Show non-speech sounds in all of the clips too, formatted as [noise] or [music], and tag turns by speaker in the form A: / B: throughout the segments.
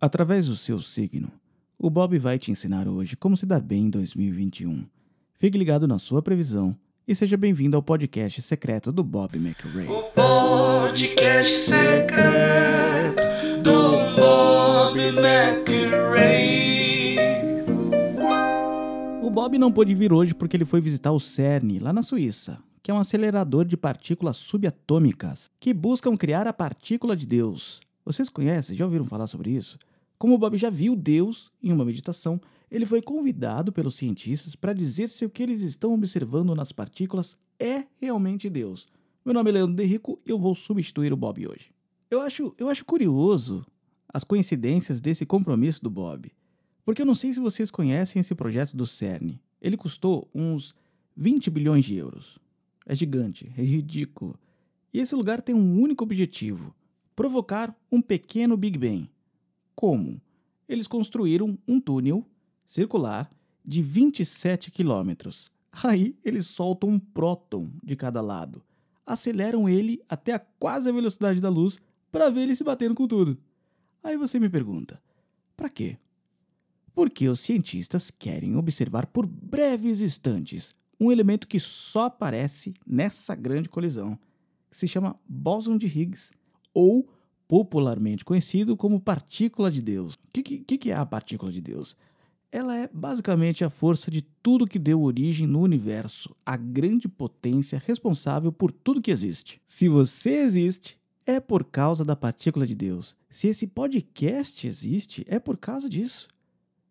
A: Através do seu signo, o Bob vai te ensinar hoje como se dar bem em 2021. Fique ligado na sua previsão e seja bem-vindo ao podcast secreto do Bob McRae.
B: O podcast secreto do Bob McRae.
A: O Bob não pôde vir hoje porque ele foi visitar o CERN, lá na Suíça, que é um acelerador de partículas subatômicas que buscam criar a partícula de Deus. Vocês conhecem? Já ouviram falar sobre isso? Como Bob já viu Deus em uma meditação, ele foi convidado pelos cientistas para dizer se o que eles estão observando nas partículas é realmente Deus. Meu nome é Leandro Derrico e eu vou substituir o Bob hoje. Eu acho, eu acho curioso as coincidências desse compromisso do Bob. Porque eu não sei se vocês conhecem esse projeto do CERN. Ele custou uns 20 bilhões de euros. É gigante, é ridículo. E esse lugar tem um único objetivo: provocar um pequeno Big Bang. Como? Eles construíram um túnel circular de 27 quilômetros. Aí eles soltam um próton de cada lado, aceleram ele até a quase a velocidade da luz para ver ele se batendo com tudo. Aí você me pergunta: para quê? Porque os cientistas querem observar por breves instantes um elemento que só aparece nessa grande colisão, que se chama bóson de Higgs, ou popularmente conhecido como partícula de Deus. O que, que, que é a partícula de Deus? Ela é basicamente a força de tudo que deu origem no universo, a grande potência responsável por tudo que existe. Se você existe, é por causa da partícula de Deus. Se esse podcast existe, é por causa disso.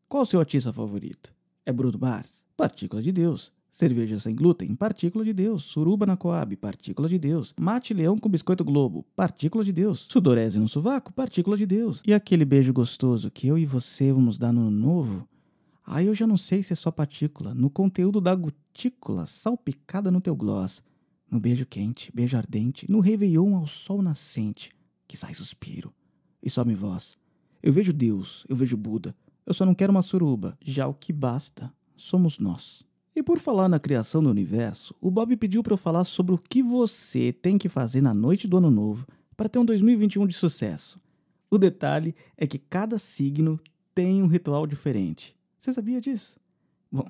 A: Qual o seu artista favorito? É Bruno Mars? Partícula de Deus. Cerveja sem glúten, partícula de Deus. Suruba na Coab, partícula de Deus. Mate leão com biscoito Globo, partícula de Deus. Sudorese no sovaco, partícula de Deus. E aquele beijo gostoso que eu e você vamos dar no novo? Aí eu já não sei se é só partícula, no conteúdo da gotícula salpicada no teu gloss. No beijo quente, beijo ardente, no réveillon ao sol nascente, que sai suspiro e some voz. Eu vejo Deus, eu vejo Buda, eu só não quero uma suruba, já o que basta somos nós. E por falar na criação do universo, o Bob pediu para eu falar sobre o que você tem que fazer na noite do ano novo para ter um 2021 de sucesso. O detalhe é que cada signo tem um ritual diferente. Você sabia disso? Bom,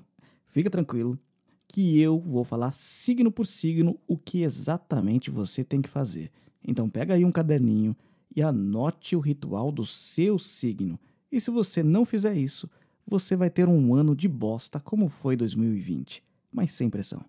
A: fica tranquilo que eu vou falar signo por signo o que exatamente você tem que fazer. Então pega aí um caderninho e anote o ritual do seu signo. E se você não fizer isso, você vai ter um ano de bosta como foi 2020, mas sem pressão.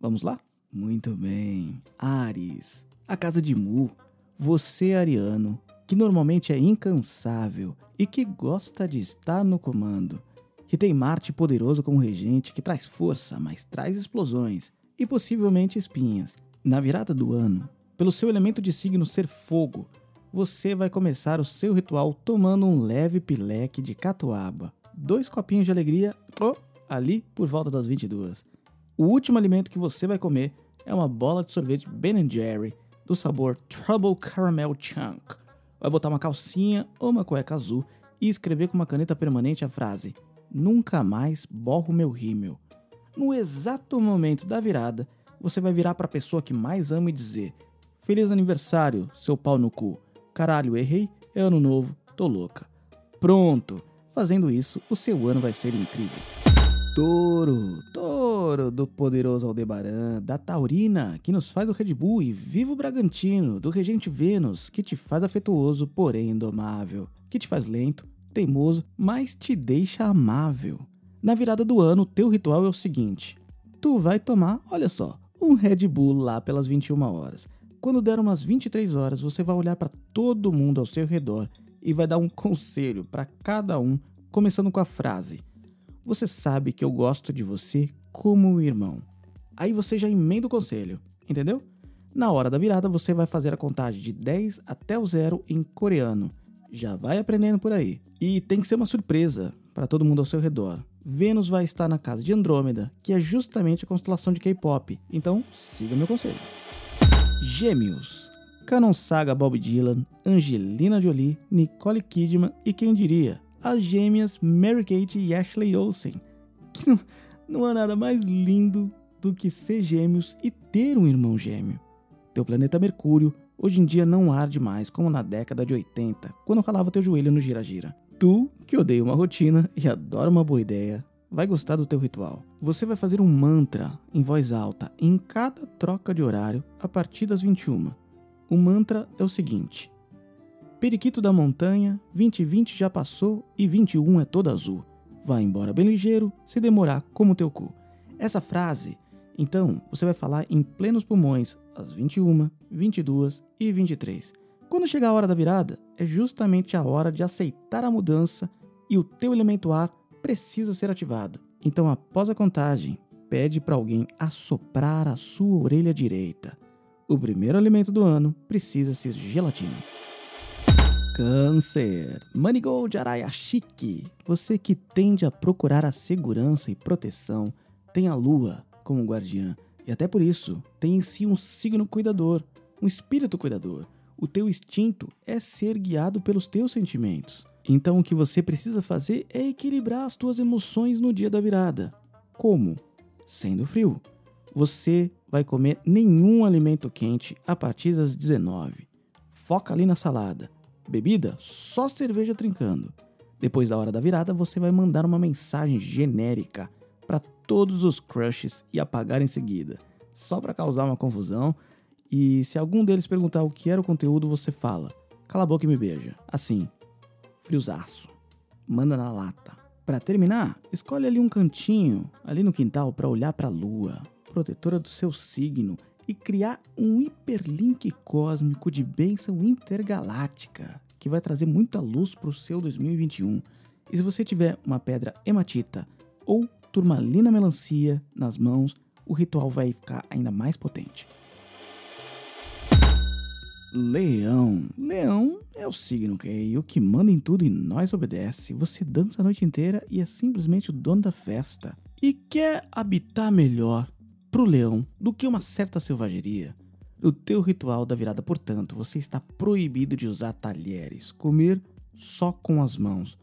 A: Vamos lá? Muito bem. Ares, a casa de Mu. Você, ariano, que normalmente é incansável e que gosta de estar no comando, que tem Marte poderoso como regente, que traz força, mas traz explosões e possivelmente espinhas. Na virada do ano, pelo seu elemento de signo ser fogo, você vai começar o seu ritual tomando um leve pileque de catuaba dois copinhos de alegria oh, ali por volta das 22. O último alimento que você vai comer é uma bola de sorvete Ben Jerry do sabor Trouble Caramel Chunk. Vai botar uma calcinha ou uma cueca azul e escrever com uma caneta permanente a frase Nunca mais borro meu rímel. No exato momento da virada, você vai virar para a pessoa que mais ama e dizer: Feliz aniversário, seu pau no cu. Caralho, errei, é ano novo, tô louca. Pronto! Fazendo isso, o seu ano vai ser incrível. Touro, touro do poderoso Aldebaran, da Taurina, que nos faz o Red Bull, e Vivo Bragantino, do Regente Vênus, que te faz afetuoso, porém indomável, que te faz lento, teimoso, mas te deixa amável. Na virada do ano, teu ritual é o seguinte: tu vai tomar, olha só, um Red Bull lá pelas 21 horas. Quando der umas 23 horas, você vai olhar para todo mundo ao seu redor e vai dar um conselho para cada um começando com a frase: Você sabe que eu gosto de você como um irmão. Aí você já emenda o conselho, entendeu? Na hora da virada, você vai fazer a contagem de 10 até o zero em coreano. Já vai aprendendo por aí. E tem que ser uma surpresa para todo mundo ao seu redor. Vênus vai estar na casa de Andrômeda, que é justamente a constelação de K-pop. Então, siga meu conselho. Gêmeos. Canon Saga Bob Dylan, Angelina Jolie, Nicole Kidman e quem diria, as gêmeas Mary-Kate e Ashley Olsen. Que não, não há nada mais lindo do que ser gêmeos e ter um irmão gêmeo. Teu planeta Mercúrio hoje em dia não arde mais como na década de 80, quando ralava teu joelho no gira-gira. tu, que odeia uma rotina e adora uma boa ideia, vai gostar do teu ritual. Você vai fazer um mantra em voz alta em cada troca de horário a partir das 21. O mantra é o seguinte: Periquito da montanha, 2020 já passou e 21 é todo azul. Vai embora bem ligeiro, se demorar como teu cu. Essa frase, então, você vai falar em plenos pulmões às 21, 22 e 23. Quando chegar a hora da virada, é justamente a hora de aceitar a mudança e o teu elemento ar precisa ser ativado. Então, após a contagem, pede para alguém assoprar a sua orelha direita. O primeiro alimento do ano precisa ser gelatina. Câncer. Manigold Chique. Você que tende a procurar a segurança e proteção, tem a lua como guardiã. E até por isso, tem em si um signo cuidador, um espírito cuidador. O teu instinto é ser guiado pelos teus sentimentos. Então o que você precisa fazer é equilibrar as tuas emoções no dia da virada. Como? Sendo frio. Você vai comer nenhum alimento quente a partir das 19. Foca ali na salada. Bebida? Só cerveja trincando. Depois da hora da virada, você vai mandar uma mensagem genérica para todos os crushes e apagar em seguida, só para causar uma confusão. E se algum deles perguntar o que era o conteúdo, você fala: "Cala a boca e me beija". Assim, friozaço. Manda na lata. Para terminar, escolhe ali um cantinho, ali no quintal, para olhar para a lua, protetora do seu signo, e criar um hiperlink cósmico de bênção intergaláctica, que vai trazer muita luz para o seu 2021. E se você tiver uma pedra hematita ou turmalina melancia nas mãos, o ritual vai ficar ainda mais potente. Leão. Leão é o signo que é o que manda em tudo e nós obedece. Você dança a noite inteira e é simplesmente o dono da festa. E quer habitar melhor pro leão do que uma certa selvageria. No teu ritual da virada, portanto, você está proibido de usar talheres, comer só com as mãos.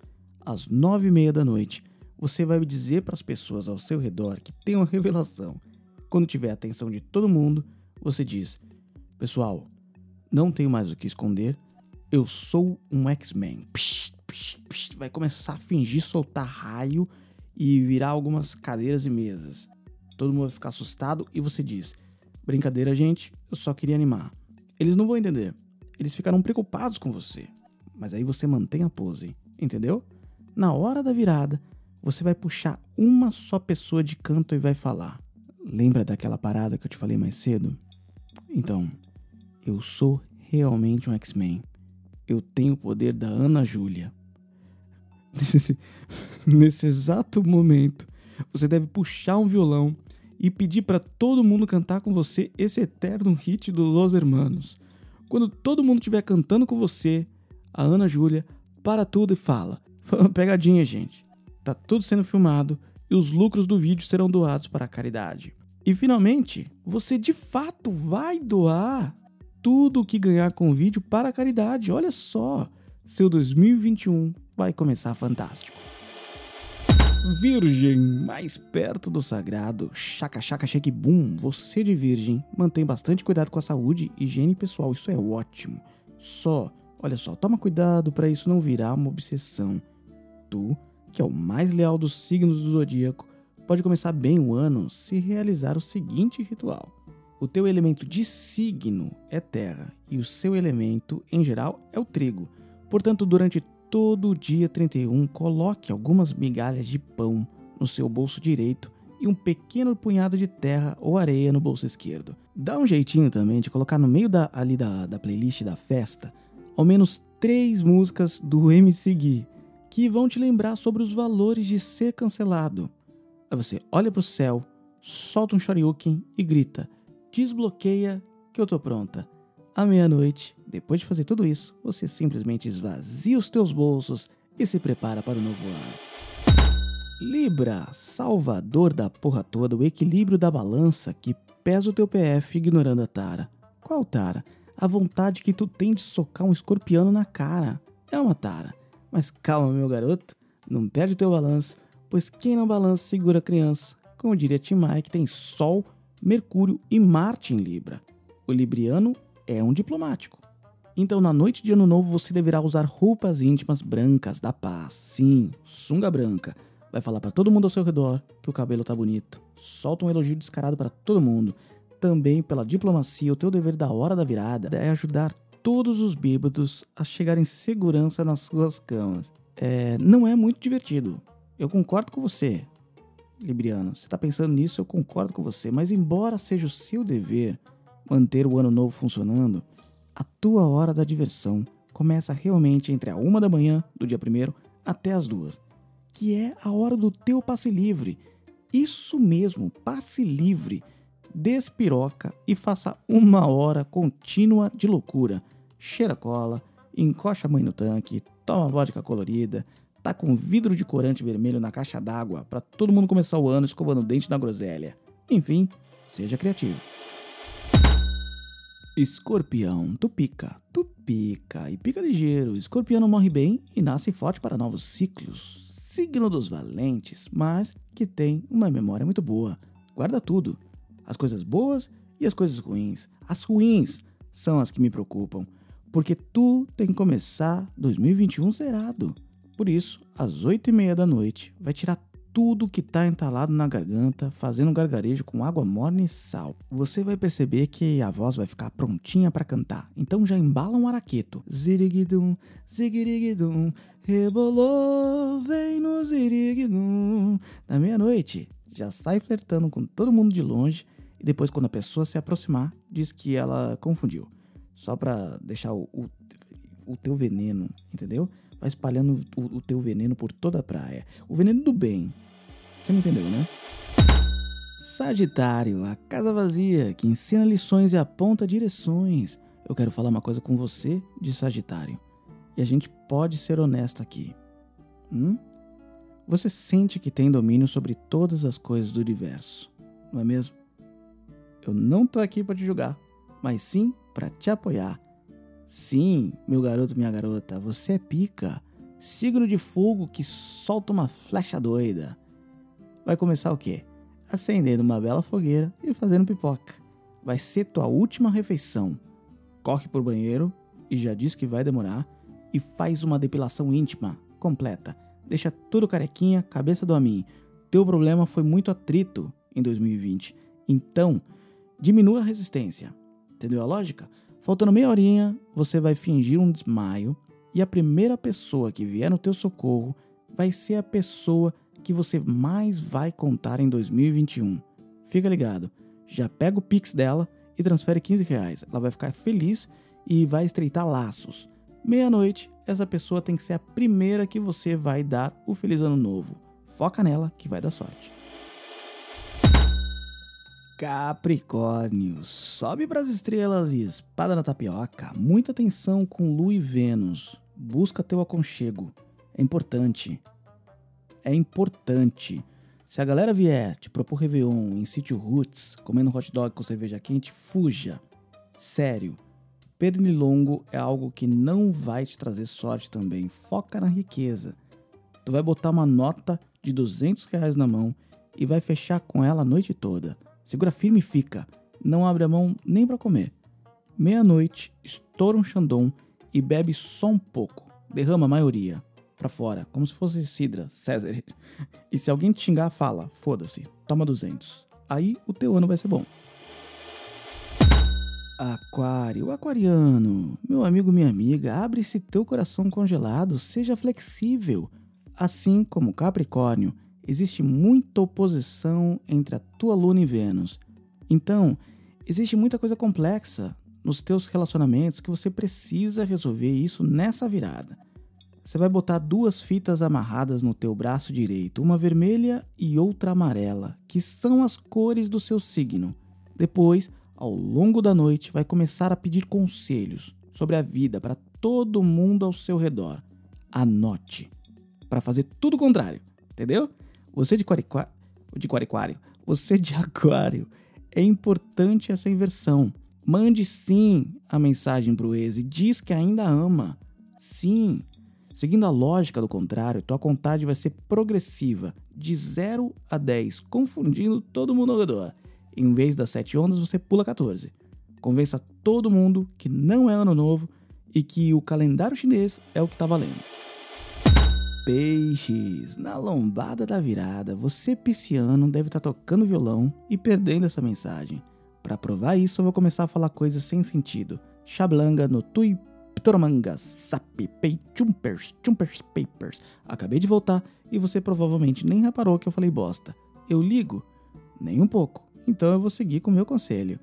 A: Às nove e meia da noite, você vai dizer para as pessoas ao seu redor que tem uma revelação. Quando tiver a atenção de todo mundo, você diz: Pessoal, não tenho mais o que esconder. Eu sou um X-Men. Vai começar a fingir soltar raio e virar algumas cadeiras e mesas. Todo mundo vai ficar assustado e você diz: Brincadeira, gente, eu só queria animar. Eles não vão entender. Eles ficarão preocupados com você. Mas aí você mantém a pose, entendeu? Na hora da virada, você vai puxar uma só pessoa de canto e vai falar: Lembra daquela parada que eu te falei mais cedo? Então, eu sou realmente um X-Men. Eu tenho o poder da Ana Júlia. [laughs] Nesse, nesse exato momento, você deve puxar um violão e pedir para todo mundo cantar com você esse eterno hit do Los Hermanos. Quando todo mundo estiver cantando com você, a Ana Júlia para tudo e fala: [laughs] Pegadinha, gente. Tá tudo sendo filmado e os lucros do vídeo serão doados para a caridade. E finalmente, você de fato vai doar tudo o que ganhar com o vídeo para a caridade. Olha só, seu 2021 vai começar fantástico. Virgem, mais perto do sagrado. Chaca, chaca, shake, boom. Você de virgem, mantém bastante cuidado com a saúde higiene pessoal. Isso é ótimo. Só, olha só, toma cuidado para isso não virar uma obsessão. Tu, que é o mais leal dos signos do zodíaco, pode começar bem o ano se realizar o seguinte ritual. O teu elemento de signo é terra e o seu elemento, em geral, é o trigo. Portanto, durante todo dia 31, coloque algumas migalhas de pão no seu bolso direito e um pequeno punhado de terra ou areia no bolso esquerdo. Dá um jeitinho também de colocar no meio da, ali da, da playlist da festa ao menos três músicas do [laughs] MC Gui que vão te lembrar sobre os valores de ser cancelado. Aí você olha para o céu, solta um shoryuken e grita desbloqueia que eu tô pronta. À meia-noite, depois de fazer tudo isso, você simplesmente esvazia os teus bolsos e se prepara para o novo ano. Libra, salvador da porra toda, o equilíbrio da balança que pesa o teu PF ignorando a tara. Qual tara? A vontade que tu tem de socar um escorpião na cara. É uma tara. Mas calma, meu garoto, não perde teu balanço, pois quem não balança segura a criança. Como diria Tim Mike, tem sol Mercúrio e Marte em Libra. O libriano é um diplomático. Então, na noite de Ano Novo, você deverá usar roupas íntimas brancas da paz. Sim, sunga branca. Vai falar para todo mundo ao seu redor que o cabelo tá bonito. Solta um elogio descarado para todo mundo. Também pela diplomacia, o teu dever da hora da virada é ajudar todos os bêbados a chegarem em segurança nas suas camas. É, não é muito divertido. Eu concordo com você, Libriano. Você tá pensando nisso, eu concordo com você. Mas embora seja o seu dever manter o ano novo funcionando, a tua hora da diversão começa realmente entre a uma da manhã do dia primeiro até as duas, que é a hora do teu passe livre. Isso mesmo, passe livre. Despiroca e faça uma hora contínua de loucura. Cheira cola, encoxa a mãe no tanque, toma vodka colorida, tá com vidro de corante vermelho na caixa d'água para todo mundo começar o ano escovando o dente na groselha. Enfim, seja criativo. Escorpião, tu pica, tu pica e pica ligeiro. Escorpião morre bem e nasce forte para novos ciclos. Signo dos valentes, mas que tem uma memória muito boa. Guarda tudo, as coisas boas e as coisas ruins. As ruins são as que me preocupam, porque tu tem que começar 2021 zerado. Por isso, às 8 e meia da noite, vai tirar tudo que tá entalado na garganta, fazendo gargarejo com água morna e sal. Você vai perceber que a voz vai ficar prontinha para cantar. Então já embala um araqueto. Ziriguidum, zigiriguidum, rebolou, vem no ziriguidum. Na meia-noite, já sai flertando com todo mundo de longe e depois quando a pessoa se aproximar, diz que ela confundiu. Só pra deixar o, o, o teu veneno, entendeu? Vai espalhando o, o teu veneno por toda a praia. O veneno do bem, você me entendeu, né? Sagitário, a casa vazia que ensina lições e aponta direções. Eu quero falar uma coisa com você de Sagitário. E a gente pode ser honesto aqui. Hum? Você sente que tem domínio sobre todas as coisas do universo, não é mesmo? Eu não tô aqui para te julgar, mas sim para te apoiar. Sim, meu garoto, minha garota, você é pica. Signo de fogo que solta uma flecha doida vai começar o quê? Acendendo uma bela fogueira e fazendo pipoca. Vai ser tua última refeição. Corre pro banheiro e já diz que vai demorar e faz uma depilação íntima, completa. Deixa tudo carequinha, cabeça do amin. Teu problema foi muito atrito em 2020. Então, diminua a resistência. Entendeu a lógica? Faltando meia horinha, você vai fingir um desmaio e a primeira pessoa que vier no teu socorro vai ser a pessoa que você mais vai contar em 2021. Fica ligado, já pega o Pix dela e transfere 15 reais. Ela vai ficar feliz e vai estreitar laços. Meia-noite, essa pessoa tem que ser a primeira que você vai dar o Feliz Ano Novo. Foca nela que vai dar sorte. Capricórnio, sobe para as estrelas e espada na tapioca. Muita atenção com Lua e Vênus. Busca teu aconchego. É importante é importante. Se a galera vier te propor Réveillon em sítio Roots, comendo hot dog com cerveja quente, fuja. Sério. Pernilongo é algo que não vai te trazer sorte também. Foca na riqueza. Tu vai botar uma nota de 200 reais na mão e vai fechar com ela a noite toda. Segura firme e fica. Não abre a mão nem para comer. Meia-noite, estoura um chandon e bebe só um pouco. Derrama a maioria para fora, como se fosse Sidra, César. [laughs] E se alguém te xingar, fala: foda-se, toma 200. Aí o teu ano vai ser bom. Aquário, aquariano, meu amigo, minha amiga, abre esse teu coração congelado, seja flexível. Assim como Capricórnio, existe muita oposição entre a tua Lua e Vênus. Então, existe muita coisa complexa nos teus relacionamentos que você precisa resolver isso nessa virada. Você vai botar duas fitas amarradas no teu braço direito, uma vermelha e outra amarela, que são as cores do seu signo. Depois, ao longo da noite, vai começar a pedir conselhos sobre a vida para todo mundo ao seu redor. Anote para fazer tudo o contrário, entendeu? Você de quariquário, de quariquário, você de aquário, é importante essa inversão. Mande sim a mensagem pro ex e diz que ainda ama. Sim, Seguindo a lógica do contrário, tua contagem vai ser progressiva, de 0 a 10, confundindo todo mundo ao redor. Em vez das 7 ondas, você pula 14. Convença todo mundo que não é ano novo e que o calendário chinês é o que tá valendo. Peixes, na lombada da virada, você pisciano deve estar tá tocando violão e perdendo essa mensagem. Para provar isso, eu vou começar a falar coisas sem sentido. Chablanga no tui ptoromangas, sapi, pei, chumpers, chumpers, papers. Acabei de voltar e você provavelmente nem reparou que eu falei bosta. Eu ligo? Nem um pouco. Então eu vou seguir com o meu conselho.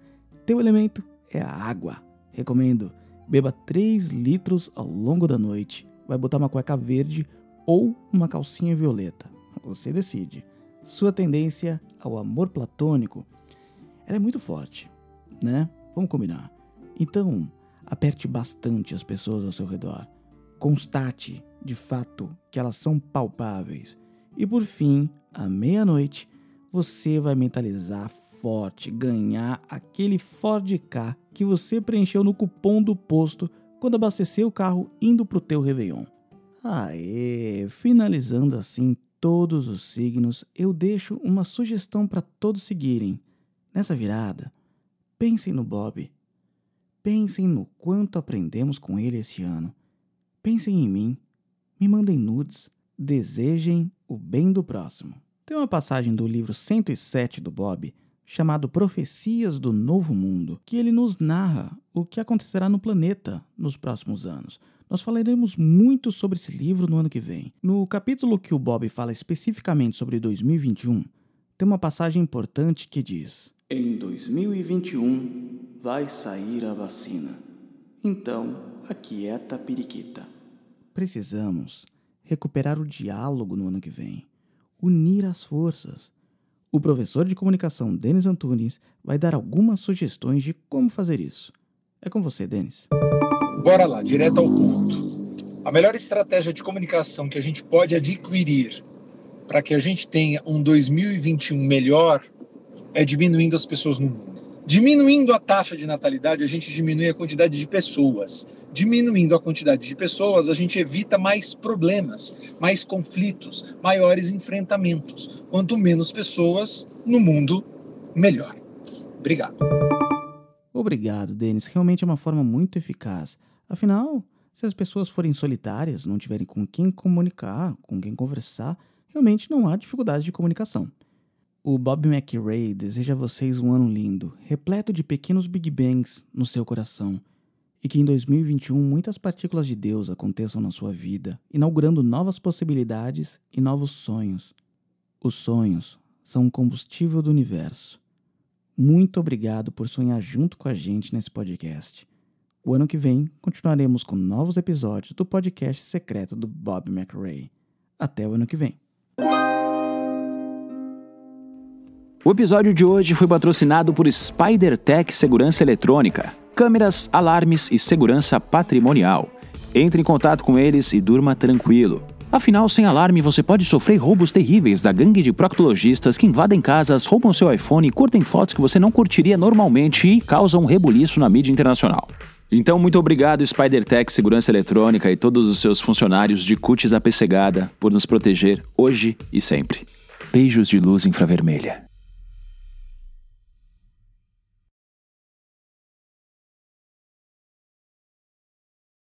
A: Teu elemento é a água. Recomendo. Beba 3 litros ao longo da noite. Vai botar uma cueca verde ou uma calcinha violeta. Você decide. Sua tendência ao amor platônico é muito forte, né? Vamos combinar. Então, aperte bastante as pessoas ao seu redor. Constate, de fato, que elas são palpáveis. E por fim, à meia-noite, você vai mentalizar forte, ganhar aquele Ford K que você preencheu no cupom do posto quando abasteceu o carro indo pro teu Réveillon. Aê, finalizando assim todos os signos, eu deixo uma sugestão para todos seguirem. Nessa virada, pensem no Bob. Pensem no quanto aprendemos com ele esse ano. Pensem em mim. Me mandem nudes. Desejem o bem do próximo. Tem uma passagem do livro 107 do Bob chamado Profecias do Novo Mundo, que ele nos narra o que acontecerá no planeta nos próximos anos. Nós falaremos muito sobre esse livro no ano que vem. No capítulo que o Bob fala especificamente sobre 2021, tem uma passagem importante que diz: Em 2021 vai sair a vacina. Então, aquieta a periquita. Precisamos recuperar o diálogo no ano que vem, unir as forças. O professor de comunicação Denis Antunes vai dar algumas sugestões de como fazer isso. É com você, Denis.
C: Bora lá, direto ao ponto. A melhor estratégia de comunicação que a gente pode adquirir para que a gente tenha um 2021 melhor é diminuindo as pessoas no mundo. Diminuindo a taxa de natalidade, a gente diminui a quantidade de pessoas. Diminuindo a quantidade de pessoas, a gente evita mais problemas, mais conflitos, maiores enfrentamentos. Quanto menos pessoas no mundo, melhor. Obrigado.
A: Obrigado, Denis. Realmente é uma forma muito eficaz. Afinal, se as pessoas forem solitárias, não tiverem com quem comunicar, com quem conversar, realmente não há dificuldade de comunicação. O Bob McRae deseja a vocês um ano lindo, repleto de pequenos Big Bangs no seu coração, e que em 2021 muitas partículas de Deus aconteçam na sua vida, inaugurando novas possibilidades e novos sonhos. Os sonhos são um combustível do universo. Muito obrigado por sonhar junto com a gente nesse podcast. O ano que vem continuaremos com novos episódios do podcast secreto do Bob McRae. Até o ano que vem.
D: O episódio de hoje foi patrocinado por SpiderTech Segurança Eletrônica, câmeras, alarmes e segurança patrimonial. Entre em contato com eles e durma tranquilo. Afinal, sem alarme, você pode sofrer roubos terríveis da gangue de proctologistas que invadem casas, roubam seu iPhone, curtem fotos que você não curtiria normalmente e causam um rebuliço na mídia internacional. Então, muito obrigado, SpiderTech Segurança Eletrônica e todos os seus funcionários de cutis apessegada por nos proteger hoje e sempre. Beijos de luz infravermelha.